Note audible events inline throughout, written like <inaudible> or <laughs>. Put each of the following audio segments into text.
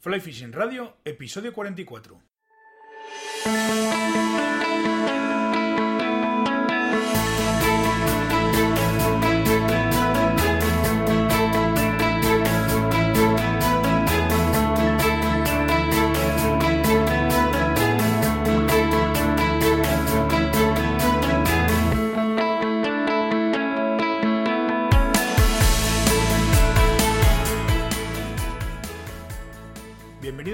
Fly Fishing Radio, episodio 44.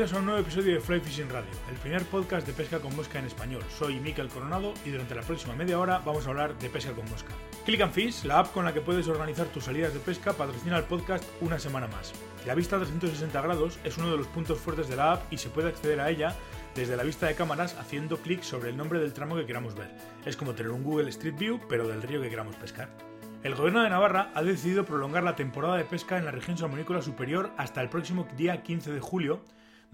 Bienvenidos a un nuevo episodio de Fly Fishing Radio, el primer podcast de pesca con mosca en español. Soy Miquel Coronado y durante la próxima media hora vamos a hablar de pesca con mosca. Click and Fish, la app con la que puedes organizar tus salidas de pesca, patrocina el podcast una semana más. La vista 360 grados es uno de los puntos fuertes de la app y se puede acceder a ella desde la vista de cámaras haciendo clic sobre el nombre del tramo que queramos ver. Es como tener un Google Street View, pero del río que queramos pescar. El gobierno de Navarra ha decidido prolongar la temporada de pesca en la región salmonícola superior hasta el próximo día 15 de julio,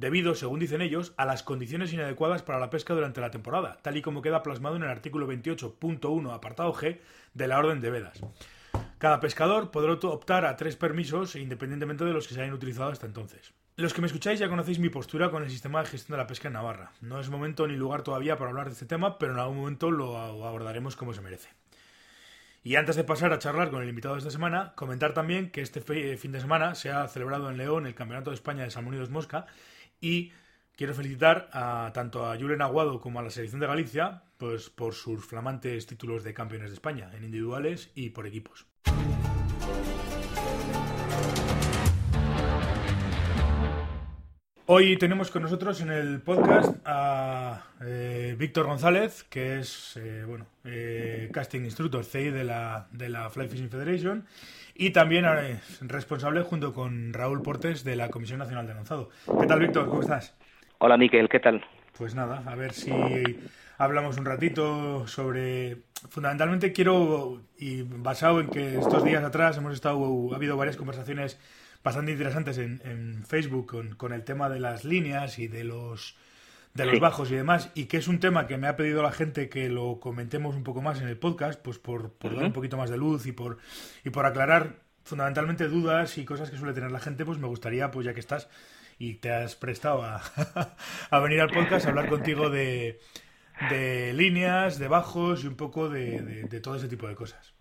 debido, según dicen ellos, a las condiciones inadecuadas para la pesca durante la temporada, tal y como queda plasmado en el artículo 28.1, apartado G, de la Orden de Vedas. Cada pescador podrá optar a tres permisos independientemente de los que se hayan utilizado hasta entonces. Los que me escucháis ya conocéis mi postura con el sistema de gestión de la pesca en Navarra. No es momento ni lugar todavía para hablar de este tema, pero en algún momento lo abordaremos como se merece. Y antes de pasar a charlar con el invitado de esta semana, comentar también que este fin de semana se ha celebrado en León el Campeonato de España de Salmónidos Mosca y quiero felicitar a, tanto a Julen Aguado como a la selección de Galicia pues, por sus flamantes títulos de campeones de España, en individuales y por equipos. Hoy tenemos con nosotros en el podcast a eh, Víctor González, que es eh, bueno, eh, casting instructor CI de la, de la Fly Fishing Federation y también es responsable junto con Raúl Portes de la Comisión Nacional de Lanzado. ¿Qué tal, Víctor? ¿Cómo estás? Hola, Miquel, ¿qué tal? Pues nada, a ver si hablamos un ratito sobre... Fundamentalmente quiero, y basado en que estos días atrás hemos estado, ha habido varias conversaciones bastante interesantes en, Facebook con, con, el tema de las líneas y de los de los bajos y demás, y que es un tema que me ha pedido la gente que lo comentemos un poco más en el podcast, pues por, por dar un poquito más de luz y por, y por aclarar fundamentalmente dudas y cosas que suele tener la gente, pues me gustaría, pues ya que estás y te has prestado a, <laughs> a venir al podcast, a hablar contigo de, de líneas, de bajos y un poco de, de, todo ese tipo de cosas.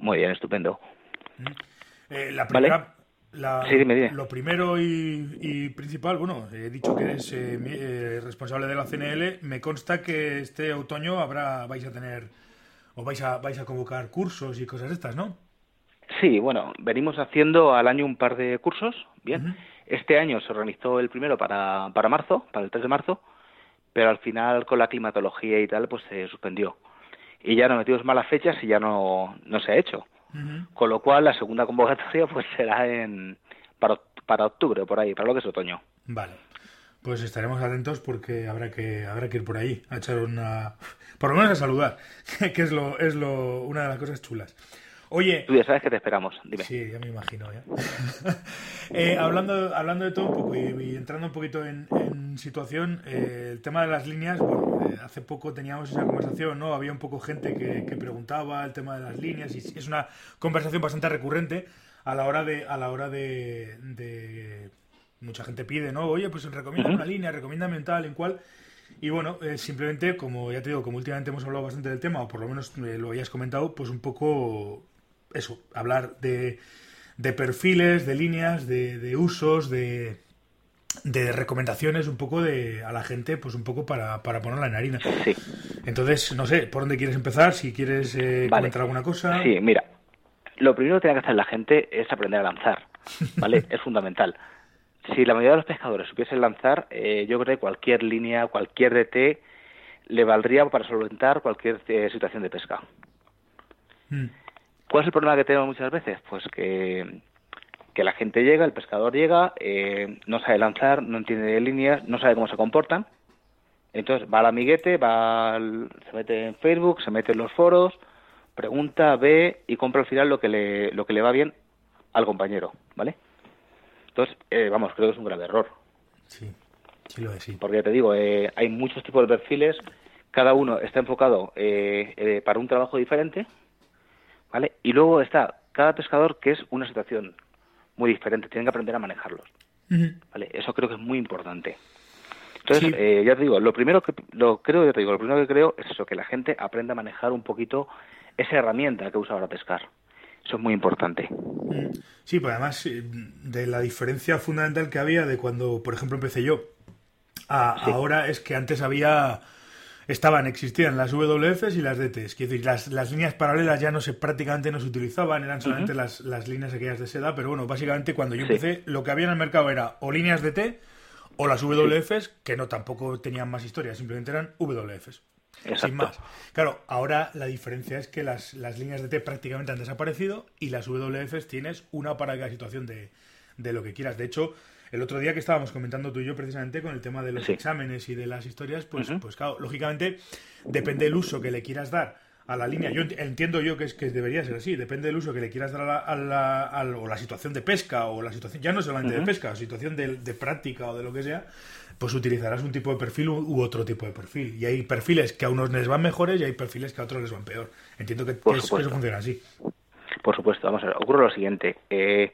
Muy bien, estupendo. Eh, la primera, lo primero y, principal, bueno, he dicho que eres eh, eh, responsable de la CNL. Me consta que este otoño habrá, vais a tener o vais a, vais a convocar cursos y cosas estas, ¿no? Sí, bueno, venimos haciendo al año un par de cursos, bien. Este año se organizó el primero para, para marzo, para el 3 de marzo, pero al final con la climatología y tal, pues se suspendió. Y ya nos metimos malas fechas y ya no, no se ha hecho. Con lo cual, la segunda convocatoria <laughs> pues será en para, para octubre, por ahí, para lo que es otoño. Vale. Pues estaremos atentos porque habrá que habrá que ir por ahí a echar una por lo menos a saludar, <laughs> que es lo es lo una de las cosas chulas. Oye, tú ya sabes que te esperamos, dime. Sí, ya me imagino ya. <laughs> eh, hablando hablando de todo un poco y, entrando un poquito en, situación, eh, el tema de las líneas, bueno, hace poco teníamos esa conversación, ¿no? Había un poco gente que, que, preguntaba el tema de las líneas y es una conversación bastante recurrente a la hora de a la hora de, de mucha gente pide, ¿no? Oye, pues recomienda una línea, recomienda tal, en cual y bueno, eh, simplemente, como ya te digo, como últimamente hemos hablado bastante del tema, o por lo menos lo hayas comentado, pues un poco eso, hablar de, de perfiles, de líneas, de, de usos, de, de recomendaciones un poco de a la gente, pues un poco para, para ponerla en harina. Sí. Entonces, no sé, ¿por dónde quieres empezar? Si quieres eh, comentar alguna cosa. Sí, mira, lo primero que tiene que hacer la gente es aprender a lanzar, ¿vale? <laughs> es fundamental. Si la mayoría de los pescadores supiesen lanzar, eh, yo creo que cualquier línea, cualquier DT le valdría para solventar cualquier eh, situación de pesca. Mm. ¿Cuál es el problema que tenemos muchas veces? Pues que, que la gente llega, el pescador llega, eh, no sabe lanzar, no entiende de líneas, no sabe cómo se comportan. Entonces va al amiguete, va se mete en Facebook, se mete en los foros, pregunta, ve y compra al final lo que le, lo que le va bien al compañero, ¿vale? Entonces, eh, vamos, creo que es un grave error. Sí, sí lo es, sí. Porque te digo, eh, hay muchos tipos de perfiles, cada uno está enfocado para un trabajo diferente, y luego está cada pescador que es una situación muy diferente, tienen que aprender a manejarlos. ¿Vale? Eso creo que es muy importante. Entonces, eh, ya te digo, lo primero que lo creo, ya te digo, lo primero que creo es eso, que la gente aprenda a manejar un poquito esa herramienta que usa para pescar. Eso es muy importante. Sí, pues además de la diferencia fundamental que había de cuando, por ejemplo, empecé yo, a ahora es que antes había estaban, existían las WFs y las DTs. Quiero decir, las, las líneas paralelas ya no se prácticamente no se utilizaban, eran solamente las, las, líneas aquellas de seda, pero bueno, básicamente cuando yo empecé, lo que había en el mercado era o líneas DT o las WFs, que no tampoco tenían más historia, simplemente eran WFs. Sin más. Claro, ahora la diferencia es que las, las líneas DT prácticamente han desaparecido y las WFs tienes una para cada situación de, de lo que quieras. De hecho, el otro día que estábamos comentando tú y yo precisamente con el tema de los exámenes y de las historias, pues, pues claro, lógicamente depende del uso que le quieras dar a la línea. Yo entiendo yo que es que debería ser así. Depende del uso que le quieras dar a la, o la situación de pesca o la situación ya no solamente de pesca, situación de, práctica o de lo que sea. Pues utilizarás un tipo de perfil u, otro tipo de perfil. Y hay perfiles que a unos les van mejores y hay perfiles que a otros les van peor. Entiendo que, que eso funciona así. Por supuesto, vamos a ver, ocurre lo siguiente. Eh,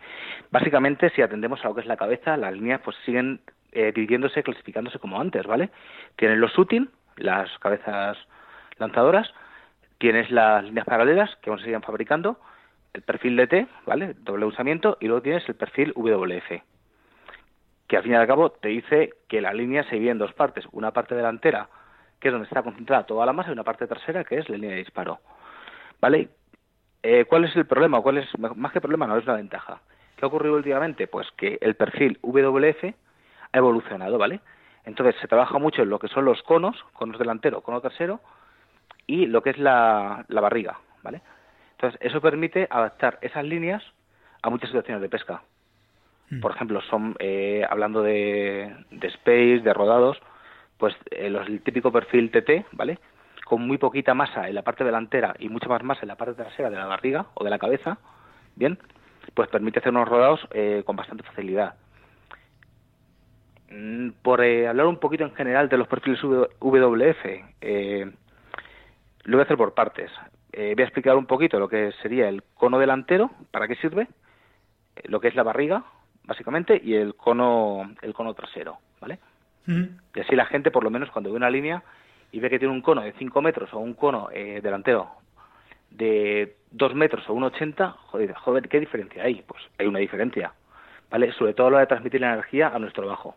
básicamente, si atendemos a lo que es la cabeza, las líneas pues siguen eh, dividiéndose, clasificándose como antes, ¿vale? Tienes los shooting, las cabezas lanzadoras, tienes las líneas paralelas que aún se siguen fabricando, el perfil DT, ¿vale? Doble usamiento, y luego tienes el perfil WF, que al fin y al cabo te dice que la línea se divide en dos partes, una parte delantera, que es donde está concentrada toda la masa, y una parte trasera, que es la línea de disparo. ¿Vale? Eh, ¿Cuál es el problema? ¿Cuál es, más que problema, no es una ventaja. ¿Qué ha ocurrido últimamente? Pues que el perfil WF ha evolucionado, ¿vale? Entonces se trabaja mucho en lo que son los conos, conos delantero, cono trasero, y lo que es la, barriga, ¿vale? Entonces eso permite adaptar esas líneas a muchas situaciones de pesca. Hmm. Por ejemplo, son eh, hablando de, space, de rodados, pues eh, el típico perfil TT, ¿vale? Con muy poquita masa en la parte delantera y mucha más masa en la parte trasera de la barriga o de la cabeza, bien, pues permite hacer unos rodados eh, con bastante facilidad. Mm, por eh, hablar un poquito en general de los perfiles WF, eh, lo voy a hacer por partes. voy a explicar un poquito lo que sería el cono delantero, para qué sirve, lo que es la barriga, básicamente, y el cono, el cono trasero, ¿vale? Y así la gente, por lo menos, cuando ve una línea, y ve que tiene un cono de 5 metros o un cono eh, delantero de 2 metros o 1,80, joder, joder, ¿qué diferencia hay? Pues hay una diferencia, ¿vale? Sobre todo a lo de transmitir la energía a nuestro bajo,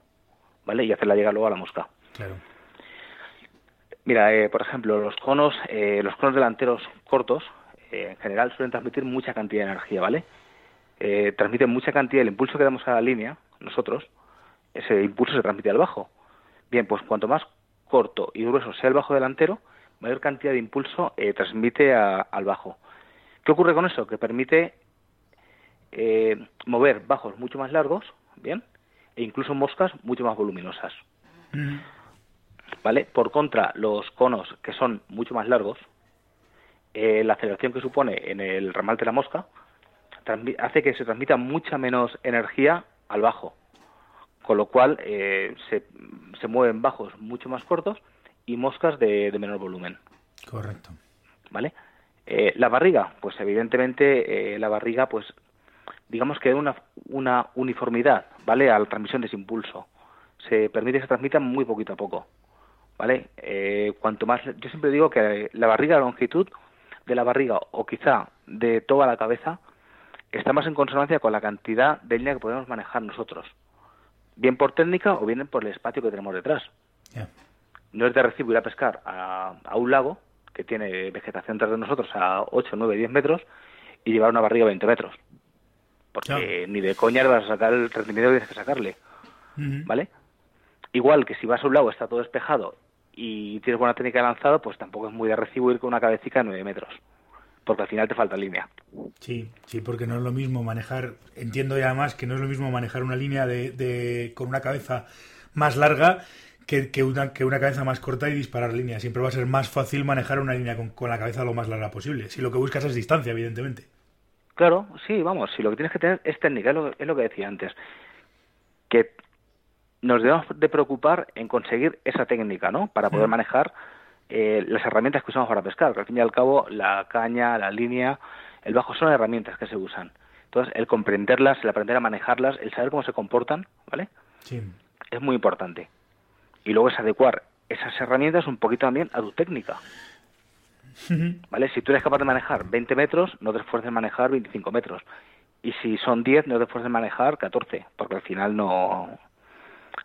¿vale? Y hacerla llegar luego a la mosca. Claro. Mira, eh, por ejemplo, los conos, eh, los conos delanteros cortos, en general suelen transmitir mucha cantidad de energía, ¿vale? transmiten mucha cantidad, el impulso que damos a la línea, nosotros, ese impulso se transmite al bajo. Bien, pues cuanto más corto y grueso sea el bajo delantero, mayor cantidad de impulso eh, transmite al bajo. ¿Qué ocurre con eso? Que permite eh, mover bajos mucho más largos, ¿bien? E incluso moscas mucho más voluminosas. ¿Vale? Por contra, los conos que son mucho más largos, eh, la aceleración que supone en el ramal de la mosca hace que se transmita mucha menos energía al bajo con lo cual eh, se, se, mueven bajos mucho más cortos y moscas de, menor volumen. Correcto. ¿Vale? Eh, la barriga, pues evidentemente eh, la barriga, pues digamos que da una, una uniformidad, ¿vale? A la transmisión de ese impulso. Se permite que se transmita muy poquito a poco, ¿vale? cuanto más, yo siempre digo que la barriga, la longitud de la barriga o quizá de toda la cabeza está más en consonancia con la cantidad de línea que podemos manejar nosotros bien por técnica o bien por el espacio que tenemos detrás. No es de recibo ir a pescar a, un lago que tiene vegetación tras de nosotros a 8, 9, 10 metros y llevar una barriga a 20 metros. Porque ni de coña le vas a sacar el rendimiento que tienes que sacarle. ¿Vale? Igual que si vas a un lago está todo despejado y tienes buena técnica de lanzado, pues tampoco es muy de recibo ir con una cabecita a 9 metros porque al final te falta línea. Sí, sí, porque no es lo mismo manejar, entiendo ya más que no es lo mismo manejar una línea de, con una cabeza más larga que, que, una, que una cabeza más corta y disparar línea. Siempre va a ser más fácil manejar una línea con, la cabeza lo más larga posible, si lo que buscas es distancia, evidentemente. Claro, sí, vamos, si lo que tienes que tener es técnica, es lo, es lo que decía antes, que nos debemos de preocupar en conseguir esa técnica, ¿no? Para poder mm. manejar eh, las herramientas que usamos para pescar, que al fin y al cabo la caña, la línea, el bajo son herramientas que se usan. Entonces, el comprenderlas, el aprender a manejarlas, el saber cómo se comportan, ¿vale? Sí. Es muy importante. Y luego es adecuar esas herramientas un poquito también a tu técnica. <laughs> ¿Vale? Si tú eres capaz de manejar 20 metros, no te esfuerces en manejar 25 metros. Y si son 10, no te esfuerces en manejar 14, porque al final no,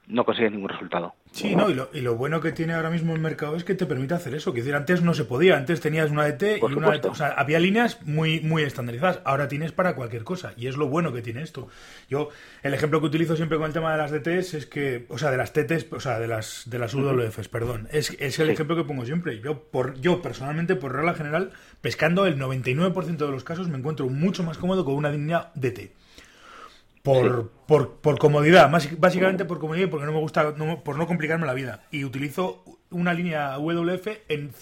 no consigues ningún resultado. Sí, no, y lo, y lo bueno que tiene ahora mismo el mercado es que te permite hacer eso. Que decir, antes no se podía, antes tenías una DT Por y una DT. supuesto. O sea, había líneas muy, muy estandarizadas. Ahora tienes para cualquier cosa. Y es lo bueno que tiene esto. Yo, el ejemplo que utilizo siempre con el tema de las DTs es que, o sea, de las TTs, o sea, de las, de las UWFs, perdón. Es, es el Sí. ejemplo que pongo siempre. Yo, por, yo personalmente, por regla general, pescando el 99% de los casos me encuentro mucho más cómodo con una línea DT. Por, Sí. por, por comodidad, más- básicamente por comodidad y porque no me gusta, no- por no complicarme la vida. Y utilizo una línea WF en,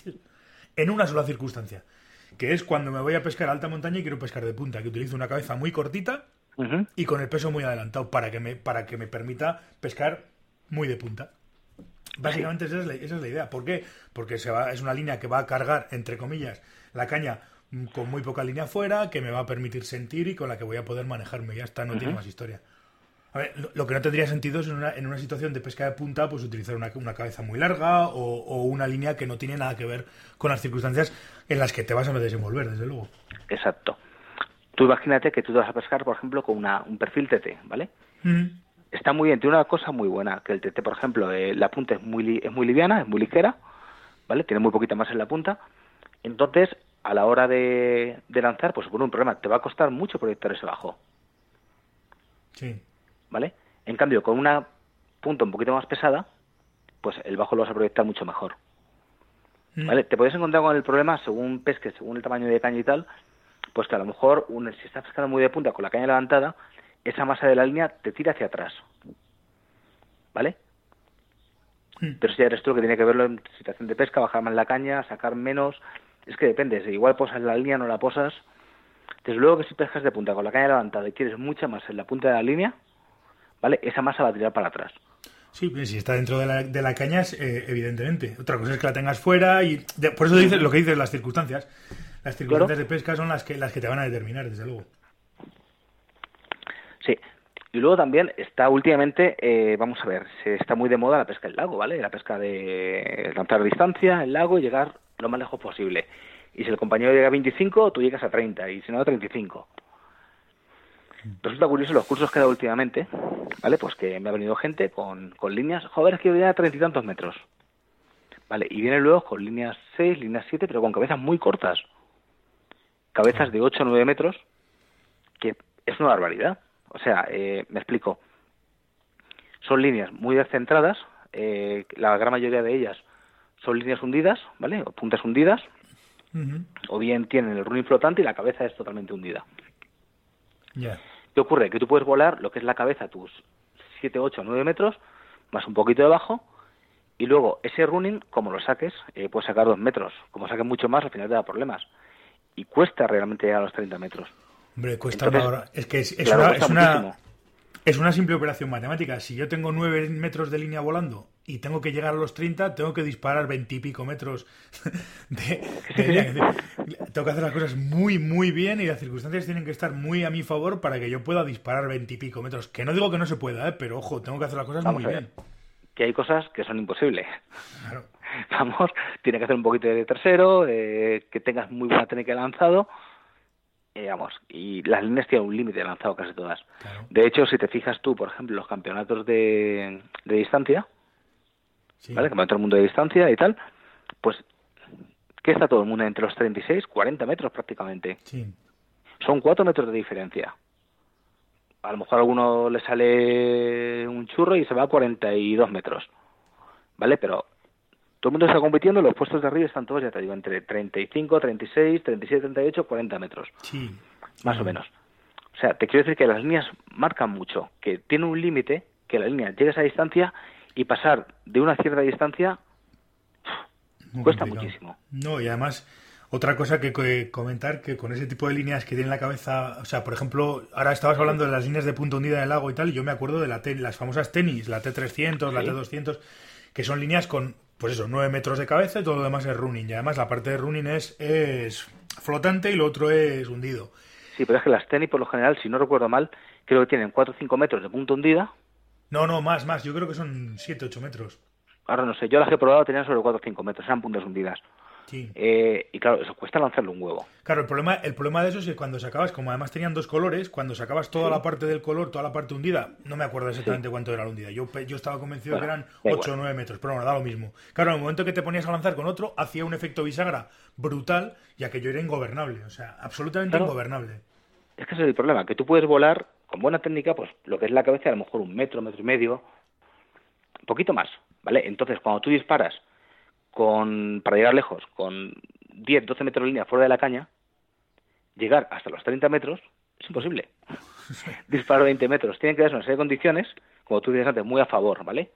en una sola circunstancia, que es cuando me voy a pescar a alta montaña y quiero pescar de punta, que utilizo una cabeza muy cortita y con el peso muy adelantado para que me, para que me permita pescar muy de punta. Básicamente esa es, la, esa es la idea. ¿Por qué? Porque se va, es una línea que va a cargar, entre comillas, la caña con muy poca línea afuera, que me va a permitir sentir y con la que voy a poder manejarme. Ya está, no tiene más historia. A ver, lo, lo que no tendría sentido es en una, en una situación de pesca de punta, pues utilizar una, una cabeza muy larga o, o una línea que no tiene nada que ver con las circunstancias en las que te vas a desenvolver, desde luego. Exacto. Tú imagínate que tú te vas a pescar, por ejemplo, con una, un perfil TT, ¿vale? Mm, Está muy bien, tiene una cosa muy buena, que el TT, por ejemplo, eh, la punta es muy, li- es muy liviana, es muy ligera, ¿vale? Tiene muy poquita más en la punta. Entonces, a la hora de, de lanzar, pues supone un problema. Te va a costar mucho proyectar ese bajo, Sí. ¿vale? En cambio, con una punta un poquito más pesada, pues el bajo lo vas a proyectar mucho mejor. Mm. ¿Vale? Te puedes encontrar con el problema, según pesques, según el tamaño de caña y tal, pues que a lo mejor un- si estás pescando muy de punta con la caña levantada, esa masa de la línea te tira hacia atrás. ¿Vale? Mm. Pero si ya eres tú el que tiene que verlo en situación de pesca, bajar más la caña, sacar menos. Es que depende, si igual posas la línea, no la posas. Desde luego que si pescas de punta con la caña levantada y quieres mucha masa en la punta de la línea, ¿vale? Esa masa va a tirar para atrás. Sí, pues si está dentro de la, de la caña, es, eh, evidentemente. Otra cosa es que la tengas fuera y de- por eso dices lo que dices las circunstancias. Las circunstancias de pesca son las que las que te van a determinar, desde luego. Sí. Y luego también está últimamente, eh, vamos a ver, se está muy de moda la pesca en lago, ¿vale? La pesca de lanzar a distancia en lago y llegar lo más lejos posible. Y si el compañero llega a 25, tú llegas a 30, y si no a 35. Resulta curioso los cursos que he dado últimamente, ¿vale? Pues que me ha venido gente con, con líneas, joder, es que voy a treinta y tantos metros. ¿Vale? Y vienen luego con líneas 6, líneas 7, pero con cabezas muy cortas. Cabezas de 8 o 9 metros, que es una barbaridad. O sea, eh, me explico. Son líneas muy descentradas, eh, la gran mayoría de ellas son líneas hundidas, ¿vale? O puntas hundidas, o bien tienen el running flotante y la cabeza es totalmente hundida. Ya. ¿Qué ocurre? Que tú puedes volar lo que es la cabeza, tus 7, 8, 9 metros, más un poquito debajo, y luego ese running, como lo saques, eh, puedes sacar 2 metros. Como saques mucho más, al final te da problemas. Y cuesta realmente llegar a los 30 metros. Hombre, cuesta Entonces, una hora. Es que es, es claro, una, cuesta es, una. Es una simple operación matemática. Si yo tengo 9 metros de línea volando y tengo que llegar a los 30, tengo que disparar 20 y pico metros <laughs> de, línea. Tengo que hacer las cosas muy, muy bien y las circunstancias tienen que estar muy a mi favor para que yo pueda disparar 20 y pico metros. Que no digo que no se pueda, ¿eh? pero ojo, tengo que hacer las cosas Vamos muy bien. Que hay cosas que son imposibles. Claro. <laughs> Vamos, tiene que hacer un poquito de tercero, eh, que tengas muy buena técnica de lanzado. Eh, vamos, y las líneas tienen un límite lanzado casi todas. Claro. De hecho, si te fijas tú, por ejemplo, los campeonatos de, de distancia, Sí. ¿vale? Campeonato del mundo de distancia y tal, pues, ¿qué está todo el mundo? Entre los 36, 40 metros prácticamente. Sí. Son 4 metros de diferencia. A lo mejor a alguno le sale un churro y se va a 42 metros. ¿Vale? Pero todo el mundo está compitiendo, los puestos de arriba están todos, ya te digo, entre 35, 36, 37, 38, 40 metros, Sí. más o menos. O sea, te quiero decir que las líneas marcan mucho, que tiene un límite, que la línea llegue a esa distancia y pasar de una cierta distancia Muy cuesta complicado. muchísimo. No, y además, otra cosa que co- comentar, que con ese tipo de líneas que tiene la cabeza, o sea, por ejemplo, ahora estabas hablando de las líneas de punta hundida en el lago y tal, y yo me acuerdo de la las famosas tenis, la T300, la Sí. T200, que son líneas con, pues eso, 9 metros de cabeza y todo lo demás es running. Y además la parte de running es, es flotante y lo otro es hundido. Sí, pero es que las tenis, por lo general, si no recuerdo mal, creo que tienen 4 o 5 metros de punta hundida. No, no, más, más. Yo creo que son 7 8 metros. Ahora no sé, yo las que he probado tenían sobre 4 o 5 metros, eran puntas hundidas. Sí. Eh, y claro, eso cuesta lanzarle un huevo. Claro, el problema, el problema de eso es que cuando sacabas, como además tenían dos colores, cuando sacabas toda la parte del color, toda la parte hundida, no me acuerdo exactamente cuánto era la hundida. Yo, yo estaba convencido Bueno, que eran da 8 o 9 metros, pero bueno, da lo mismo. Claro, en el momento que te ponías a lanzar con otro, hacía un efecto bisagra brutal y aquello era ingobernable. O sea, absolutamente Claro. ingobernable. Es que ese es el problema, que tú puedes volar con buena técnica, pues lo que es la cabeza, a lo mejor un metro, metro y medio, un poquito más, ¿vale? Entonces, cuando tú disparas con para llegar lejos, con 10, 12 metros de línea fuera de la caña, llegar hasta los 30 metros es imposible. <laughs> Disparo 20 metros. Tienen que darse una serie de condiciones, como tú dices antes, muy a favor, ¿vale?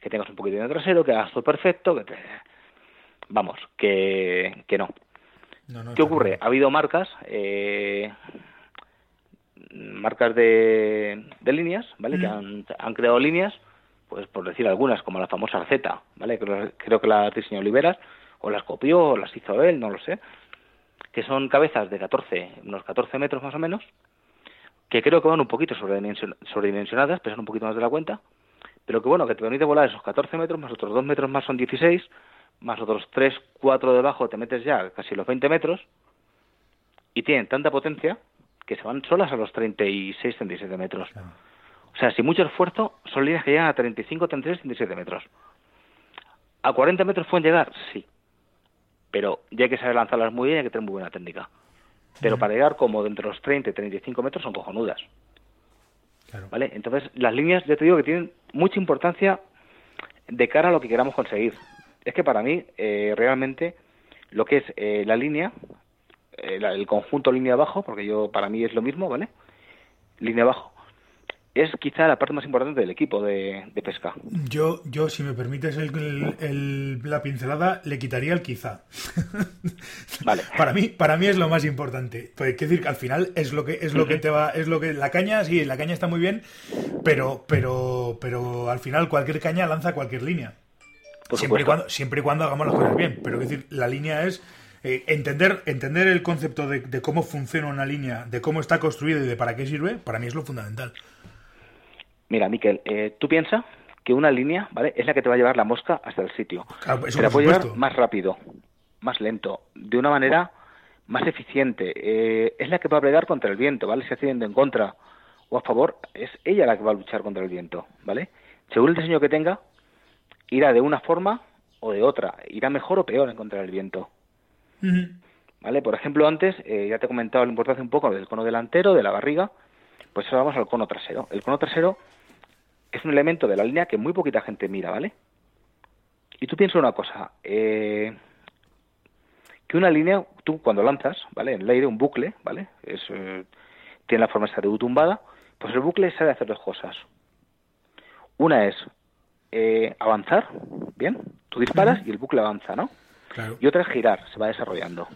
Que tengas un poquito de trasero, que hagas todo perfecto, que te... Vamos, que, que no. No, no, ¿Qué ocurre? Ha habido marcas, eh, marcas de, de líneas, ¿vale? Que han, han creado líneas, pues por decir algunas, como la famosa Z, ¿vale? Creo, creo que las diseñó Oliveras, o las copió, o las hizo él, no lo sé. Que son cabezas de 14, unos 14 metros más o menos, que creo que van un poquito sobredimension- sobredimensionadas, pesan un poquito más de la cuenta, pero que bueno, que te permite volar esos 14 metros, más otros 2 metros más son 16, más otros 3, 4 debajo te metes ya casi los 20 metros, y tienen tanta potencia que se van solas a los 36, 37 metros. O sea, sin mucho esfuerzo, son líneas que llegan a 35, 36, 37 metros. ¿A 40 metros pueden llegar? Sí. Pero ya hay que saber lanzarlas muy bien y hay que tener muy buena técnica. Pero para llegar como de entre los 30 y 35 metros son cojonudas. Claro. ¿Vale? Entonces, las líneas, ya te digo que tienen mucha importancia de cara a lo que queramos conseguir. Es que para mí, eh, realmente, lo que es eh, la línea, eh, la- el conjunto línea abajo, porque yo para mí es lo mismo, ¿vale? Línea abajo, es quizá la parte más importante del equipo de, de pesca. Yo, yo, si me permites el- el- el- la pincelada, le quitaría el quizá. <laughs> Vale. para mí, para mí es lo más importante. Pues quiero decir que al final es lo que es lo que te va, es lo que la caña, sí, la caña está muy bien, pero, pero, pero al final cualquier caña lanza cualquier línea. Por siempre y cuando, siempre y cuando hagamos las cosas bien. Pero quiero decir, la línea es eh, entender, entender el concepto de, de cómo funciona una línea, de cómo está construida y de para qué sirve, para mí es lo fundamental. Mira, Miquel, eh, tú piensas que una línea, ¿vale? Es la que te va a llevar la mosca hasta el sitio. Claro, te la puede llevar más rápido, más lento, de una manera más eficiente. Eh, es la que va a plegar contra el viento, ¿vale? Si hace viento en contra o a favor, es ella la que va a luchar contra el viento, ¿vale? Según el diseño que tenga, irá de una forma o de otra, irá mejor o peor en contra del viento. ¿Vale? Por ejemplo, antes eh, ya te he comentado la importancia un poco del cono delantero, de la barriga, pues ahora vamos al cono trasero. El cono trasero es un elemento de la línea que muy poquita gente mira, ¿vale? Y tú piensas una cosa, eh, que una línea, tú cuando lanzas, ¿vale? En el aire, un bucle, ¿vale? Es, eh, tiene la forma esta de U tumbada, pues el bucle sabe hacer dos cosas. Una es eh, avanzar, ¿bien? Tú disparas y el bucle avanza, ¿no? Claro. y otra es girar, se va desarrollando.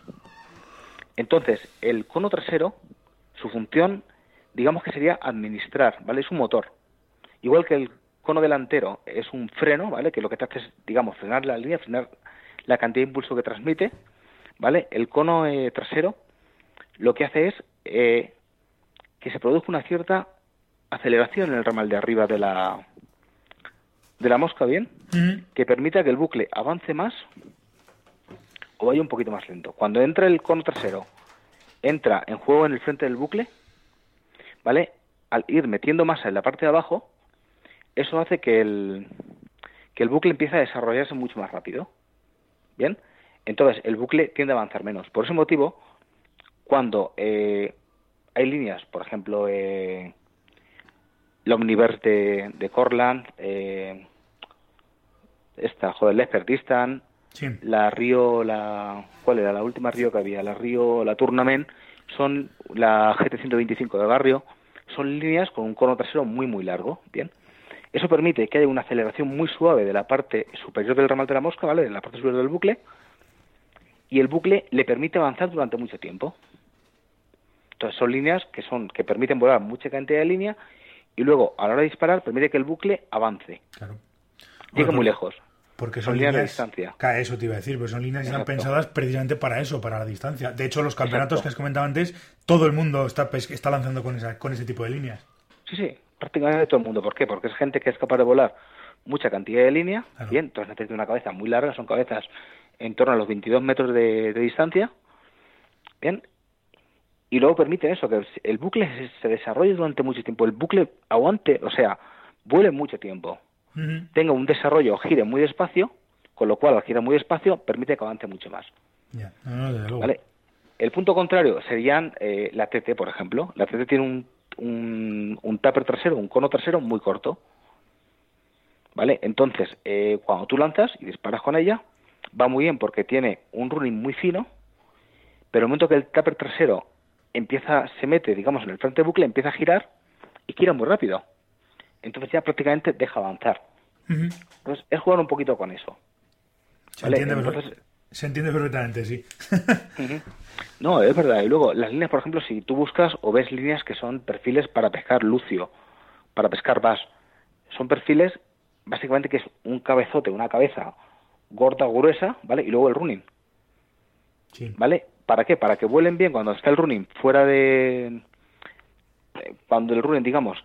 Entonces, el cono trasero, su función, digamos que sería administrar, ¿vale? Es un motor. Igual que el cono delantero es un freno, ¿vale? Que lo que te hace es, digamos, frenar la línea, frenar la cantidad de impulso que transmite, ¿vale? El cono eh, trasero lo que hace es eh, que se produzca una cierta aceleración en el ramal de arriba de la de la mosca, ¿bien? Que permita que el bucle avance más o vaya un poquito más lento. Cuando entra el cono trasero, entra en juego en el frente del bucle, ¿vale? Al ir metiendo masa en la parte de abajo, eso hace que el, que el bucle empiece a desarrollarse mucho más rápido. ¿Bien? Entonces, el bucle tiende a avanzar menos. Por ese motivo, cuando eh, hay líneas, por ejemplo, eh, la Omniverse de, de Corland, eh, esta, joder, Lespertistan, Sí. la Río, la ¿cuál era? La última Río que había, la Río, la Tournament, son la GT125 del barrio, son líneas con un cono trasero muy muy largo, bien. Eso permite que haya una aceleración muy suave de la parte superior del ramal de la mosca, ¿vale? De la parte superior del bucle, y el bucle le permite avanzar durante mucho tiempo. Entonces son líneas que son que permiten volar mucha cantidad de línea y luego a la hora de disparar permite que el bucle avance, Claro. Bueno, muy pues- lejos. Porque son, líneas, de distancia. eso te iba a decir, pero son líneas que están pensadas precisamente para eso, para la distancia. De hecho, los campeonatos que has comentado antes, todo el mundo está, está lanzando con, esa, con ese tipo de líneas. Sí, sí, prácticamente todo el mundo. ¿Por qué? Porque es gente que es capaz de volar mucha cantidad de línea. Bien, entonces necesitas una cabeza muy larga, son cabezas en torno a los 22 metros de, distancia. Bien, y luego permiten eso, que el bucle se desarrolle durante mucho tiempo, el bucle aguante, o sea, vuele mucho tiempo tenga un desarrollo, gire muy despacio, con lo cual al girar muy despacio permite que avance mucho más. ¿Vale? El punto contrario serían eh, la TT, por ejemplo. La TT tiene un, un, un tupper trasero, un cono trasero muy corto. ¿Vale? Entonces, eh, cuando tú lanzas y disparas con ella, va muy bien porque tiene un running muy fino, pero el momento que el tupper trasero empieza, se mete, digamos, en el frente bucle, empieza a girar y gira muy rápido entonces ya prácticamente deja avanzar. Entonces es jugar un poquito con eso. Se, entiende, perfectamente, sí. No, es verdad. Y luego, las líneas, por ejemplo, si tú buscas o ves líneas que son perfiles para pescar lucio, para pescar bass, son perfiles básicamente que es un cabezote, una cabeza gorda, gruesa, ¿vale? Y luego el running. ¿Vale? ¿Para qué? Para que vuelen bien cuando está el running fuera de... Eh, cuando el running, digamos,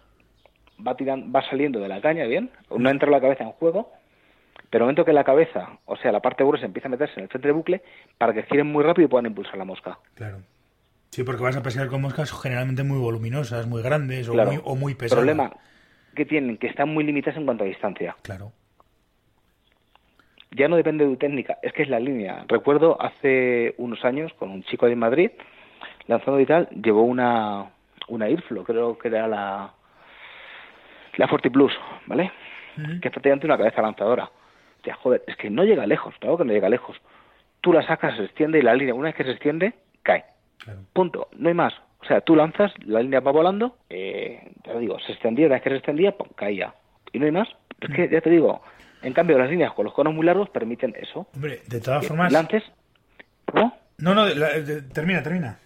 va, tirando, va saliendo de la caña, bien, no entra la cabeza en juego, pero el momento que la cabeza, o sea, la parte gruesa empieza a meterse en el centro de bucle, para que giren muy rápido y puedan impulsar la mosca. Claro. Sí, porque vas a pescar con moscas generalmente muy voluminosas, muy grandes o, muy, o muy pesadas. El problema que tienen, que están muy limitadas en cuanto a distancia. Claro. Ya no depende de tu técnica, es que es la línea. Recuerdo hace unos años con un chico de Madrid, lanzando y tal, llevó una, una Irflo, creo que era la, la Forti Plus, ¿vale? Que es prácticamente una cabeza lanzadora. Ya, joder, es que no llega lejos, claro que no llega lejos. Tú la sacas, se extiende y la línea, una vez que se extiende, cae. Punto, no hay más. O sea, tú lanzas, la línea va volando, eh, ya te digo, se extendía, una vez que se extendía, pum, caía. Y no hay más. Es que, ya te digo, en cambio las líneas con los conos muy largos permiten eso. Hombre, de todas formas... Lances... ¿No? No, no, termina, termina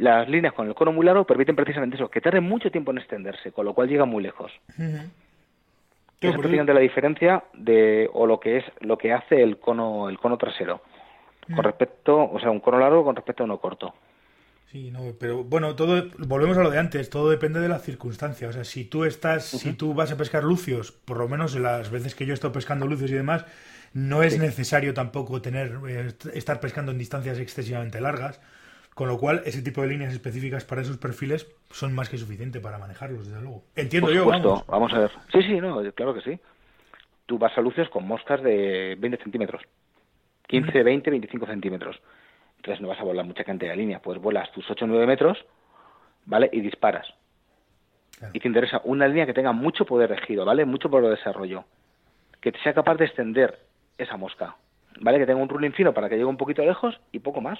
las líneas con el cono muy largo permiten precisamente eso, que tarde mucho tiempo en extenderse, con lo cual llega muy lejos. Es precisamente la diferencia de o lo que es lo que hace el cono el cono trasero. Con respecto, o sea, un cono largo con respecto a uno corto. Sí, no, pero bueno, todo volvemos a lo de antes, todo depende de la circunstancia, o sea, si tú estás si tú vas a pescar lucios, por lo menos en las veces que yo he estado pescando lucios y demás, no es necesario tampoco tener eh, estar pescando en distancias excesivamente largas con lo cual, ese tipo de líneas específicas para esos perfiles son más que suficiente para manejarlos, desde luego. Entiendo yo, vamos. Vamos a ver. Sí, sí, no, claro que sí. Tú vas a luces con moscas de 20 centímetros. 15, 20, 25 centímetros. Entonces no vas a volar mucha cantidad de línea. Pues vuelas tus 8 o 9 metros, ¿vale? Y disparas. Y te interesa una línea que tenga mucho poder de giro, ¿vale? Mucho poder de desarrollo. Que sea capaz de extender esa mosca, ¿vale? Que tenga un ruling fino para que llegue un poquito lejos y poco más.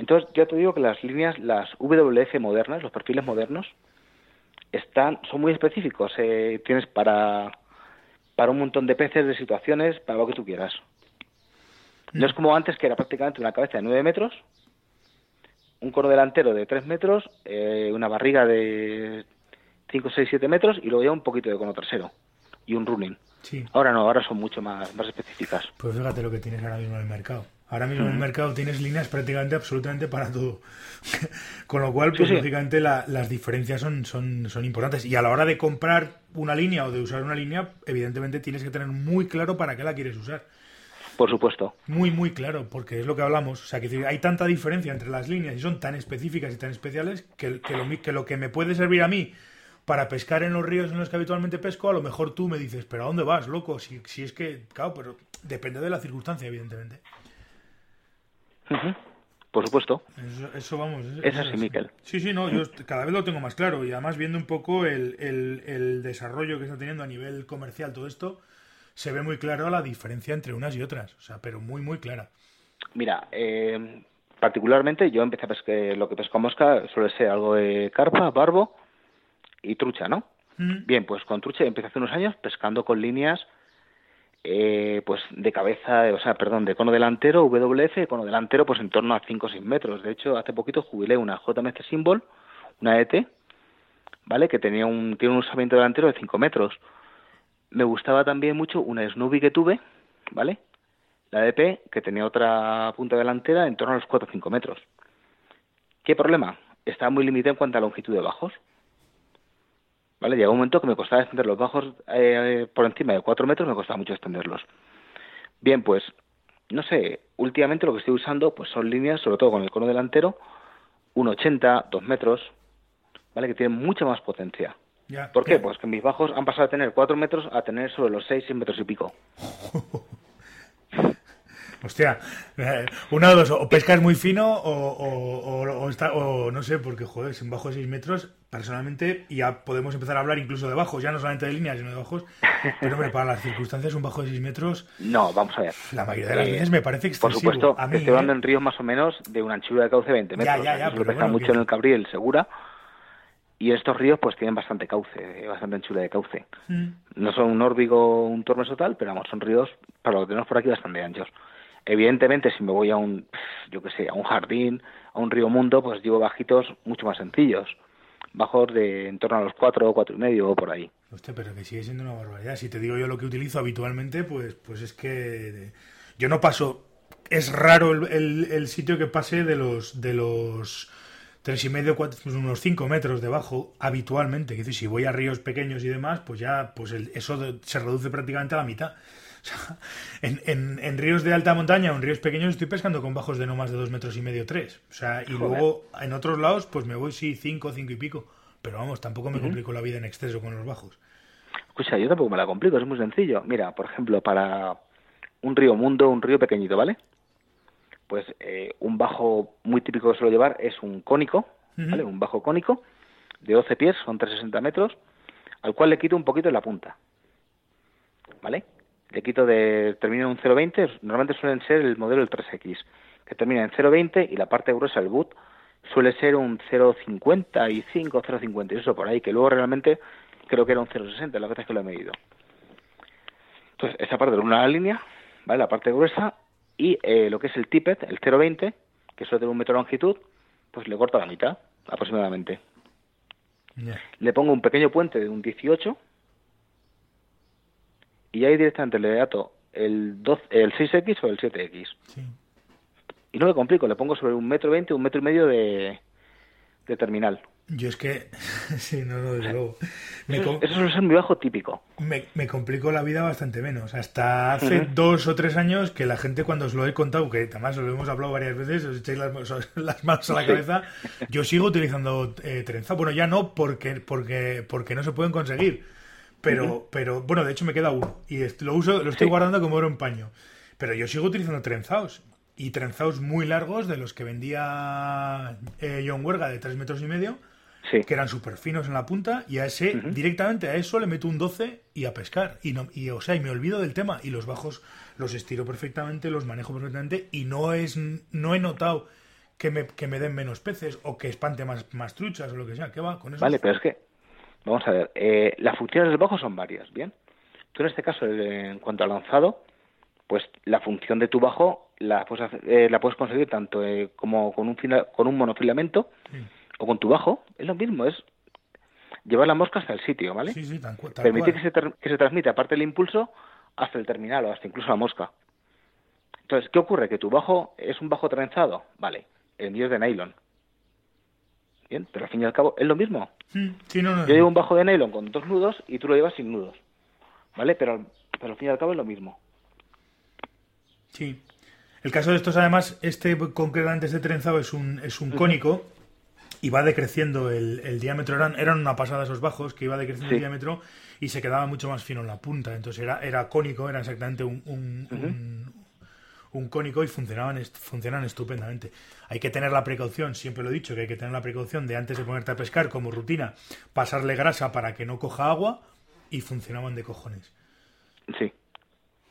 Entonces, ya te digo que las líneas, las WF modernas, los perfiles modernos, están, son muy específicos. Eh, tienes para, para un montón de peces, de situaciones, para lo que tú quieras. No es como antes, que era prácticamente una cabeza de 9 metros, un coro delantero de 3 metros, eh, una barriga de 5, 6, 7 metros y luego ya un poquito de cono trasero y un running. Ahora no, ahora son mucho más, más específicas. Pues fíjate lo que tienes ahora mismo en el mercado. Ahora mismo en el mercado tienes líneas prácticamente absolutamente para todo. <laughs> Con lo cual, pues lógicamente las diferencias son, son, son importantes. Y a la hora de comprar una línea o de usar una línea, evidentemente tienes que tener muy claro para qué la quieres usar. Por supuesto. Muy, muy claro, porque es lo que hablamos. O sea, que hay tanta diferencia entre las líneas y son tan específicas y tan especiales que, que, lo, que lo que me puede servir a mí para pescar en los ríos en los que habitualmente pesco, a lo mejor tú me dices, pero ¿a dónde vas, loco? Si, si es que, claro, pero depende de la circunstancia, evidentemente. Por supuesto. Eso, vamos. Es, así, Miquel. Sí, sí, no, yo cada vez lo tengo más claro y además viendo un poco el, el, desarrollo que está teniendo a nivel comercial todo esto, se ve muy claro la diferencia entre unas y otras, o sea, pero muy, muy clara. Mira, eh, particularmente yo empecé a pescar, lo que pesco a mosca suele ser algo de carpa, barbo y trucha, ¿no? Bien, pues con trucha empecé hace unos años pescando con líneas eh, pues de cabeza, o sea, perdón, de cono delantero, WF, cono delantero, pues en torno a 5 o 6 metros. De hecho, hace poquito jubilé una JMC Symbol, una ET, ¿vale? Que tenía un, tiene un usamiento delantero de 5 metros. me gustaba también mucho una Snoopy que tuve, ¿vale? La DP, que tenía otra punta delantera en torno a los 4 o 5 metros. ¿Qué problema? Estaba muy limitada en cuanto a longitud de bajos. ¿Vale? Llegó un momento que me costaba extender los bajos eh, por encima de 4 metros, me costaba mucho extenderlos. Bien, pues, no sé, últimamente lo que estoy usando pues son líneas, sobre todo con el cono delantero, 1,80, 2 metros, ¿vale? Que tienen mucha más potencia. ¿Por qué? Pues que mis bajos han pasado a tener 4 metros a tener sobre los 6, 6 metros y pico. <laughs> Hostia, eh, una o dos, o pescas muy fino o, está, o no sé, porque joder, sin bajo de 6 metros, personalmente, ya podemos empezar a hablar incluso de bajos, ya no solamente de líneas, sino de bajos, <laughs> pero hombre, para las circunstancias un bajo de 6 metros... No, vamos a ver. La mayoría de las eh, líneas me parece excesivo. Por supuesto, estoy hablando ¿eh? en ríos más o menos de una anchura de cauce 20 metros. Ya, ya, ya. Pero mucho en el Cabril, Segura, y estos ríos pues tienen bastante cauce, bastante anchura de cauce. Mm. No son un órbigo, un tormes tal, pero vamos, son ríos, para lo que tenemos por aquí, bastante anchos. Evidentemente, si me voy a un, yo que sé, a un jardín, a un río mundo, pues llevo bajitos mucho más sencillos. Bajos de en torno a los cuatro o cuatro y medio o por ahí. Hostia, pero que sigue siendo una barbaridad. Si te digo yo lo que utilizo habitualmente, pues, pues es que yo no paso. Es raro el, el, sitio que pase de los de los tres y medio, cuatro, pues unos cinco metros debajo habitualmente. Que si voy a ríos pequeños y demás, pues ya pues eso se reduce prácticamente a la mitad. <laughs> en, en, ríos de alta montaña o en ríos pequeños estoy pescando con bajos de no más de dos metros y medio, tres. O sea, y luego en otros lados, pues me voy, sí, cinco, cinco y pico. Pero vamos, tampoco me complico la vida en exceso con los bajos. Escucha, yo tampoco me la complico, es muy sencillo. Mira, por ejemplo, para un río mundo, un río pequeñito, ¿vale? Pues eh, un bajo muy típico que suelo llevar es un cónico, ¿vale? Un bajo cónico de 12 pies, son 360 metros, al cual le quito un poquito la punta, ¿vale? Le quito de, termina en un 0.20, normalmente suelen ser el modelo del 3X, que termina en 0.20 y la parte gruesa del boot suele ser un 0.55, 0.50, eso por ahí, que luego realmente creo que era un 0.60 la vez que lo he medido. Entonces, esa parte de una línea, ¿vale? La parte gruesa y eh, lo que es el tippet, el 0.20, que suele tener un metro de longitud, pues le corto la mitad, aproximadamente. Le pongo un pequeño puente de un 18, y ahí directamente le dato el, 12, el 6X o el 7X. Y no me complico, le pongo sobre un metro veinte, un metro y medio de, de terminal. Yo es que, <laughs> sí, no, no, desde luego. eso, suele ser mi bajo típico. Me, me complico la vida bastante menos. Hasta hace dos o tres años que la gente cuando os lo he contado, que además os lo hemos hablado varias veces, os echáis las, manos <laughs> a la cabeza, yo sigo utilizando eh, trenzado. Bueno, ya no porque, porque, porque no se pueden conseguir pero, pero bueno, de hecho me queda uno. Y lo uso, lo estoy guardando como oro en paño. Pero yo sigo utilizando trenzados. Y trenzados muy largos de los que vendía eh, John Huerga de 3 metros y medio. Que eran súper finos en la punta. Y a ese, directamente a eso le meto un 12 y a pescar. Y, no, y, o sea, y me olvido del tema. Y los bajos los estiro perfectamente, los manejo perfectamente. Y no es no he notado que me, que me den menos peces o que espante más, más truchas o lo que sea. ¿Qué va con eso? Vale, pero es que Vamos a ver, eh, las funciones del bajo son varias, ¿bien? Tú en este caso, en cuanto al lanzado, pues la función de tu bajo la puedes, eh, la puedes conseguir tanto eh, como con un, con un monofilamento o con tu bajo, es lo mismo, es llevar la mosca hasta el sitio, ¿vale? Sí, sí, Permitir que se, que se transmita aparte del impulso hasta el terminal o hasta incluso la mosca. Entonces, ¿qué ocurre? Que tu bajo es un bajo trenzado, vale, el mío es de nylon. Bien, pero al fin y al cabo es lo mismo. Mm, Yo llevo un bajo de nylon con dos nudos y tú lo llevas sin nudos. ¿Vale? Pero, pero al fin y al cabo es lo mismo. Sí. El caso de estos, además, este concretamente este trenzado es un, es un cónico y va decreciendo el, el diámetro. Eran, eran una pasada esos bajos que iba decreciendo el diámetro y se quedaba mucho más fino en la punta. Entonces era, era cónico, era exactamente un, un cónico y funcionaban, funcionan estupendamente. Hay que tener la precaución, siempre lo he dicho, que hay que tener la precaución de antes de ponerte a pescar como rutina, pasarle grasa para que no coja agua y funcionaban de cojones. Sí.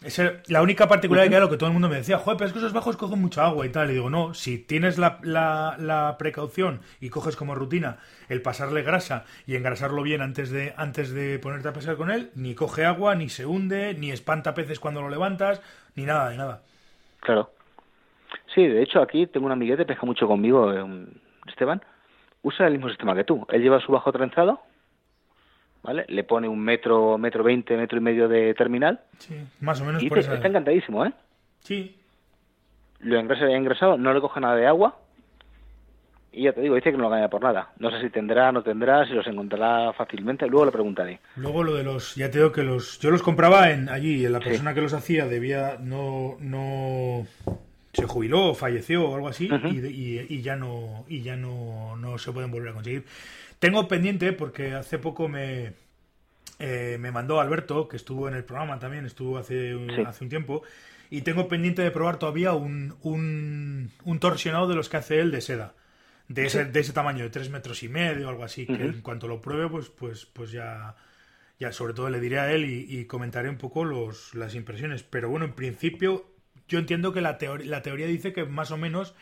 Esa la única particularidad que era lo que todo el mundo me decía, joder, pero es que esos bajos cogen mucha agua y tal. Y digo, no, si tienes la, la, la, precaución y coges como rutina el pasarle grasa y engrasarlo bien antes de, antes de ponerte a pescar con él, ni coge agua, ni se hunde, ni espanta peces cuando lo levantas, ni nada, ni nada. Claro. Sí, de hecho aquí tengo un amiguete, pesca mucho conmigo, eh, Esteban, usa el mismo sistema que tú. Él lleva su bajo trenzado, ¿vale? Le pone un metro, metro veinte, metro y medio de terminal. Sí, más o menos Y por esa... está encantadísimo, ¿eh? Sí, Lo ingresa, ingresado, no le coge nada de agua. Y ya te digo, dice que no lo gana por nada. No sé si tendrá, no tendrá, si los encontrará fácilmente. Luego le preguntaré. Luego lo de los, ya te digo que los, yo los compraba en allí, y la persona que los hacía debía, no, no, se jubiló o falleció o algo así, y, y- y ya no, y ya no, no se pueden volver a conseguir. Tengo pendiente porque hace poco me, eh, me mandó Alberto, que estuvo en el programa también, estuvo hace, un- Sí. hace un tiempo, y tengo pendiente de probar todavía un, un, un torsionado de los que hace él de seda. De ese, de ese tamaño, de tres metros y medio o algo así, que en cuanto lo pruebe, pues, pues, pues ya, ya sobre todo le diré a él y, y comentaré un poco los, las impresiones. Pero bueno, en principio yo entiendo que la, teor- la teoría dice que más o menos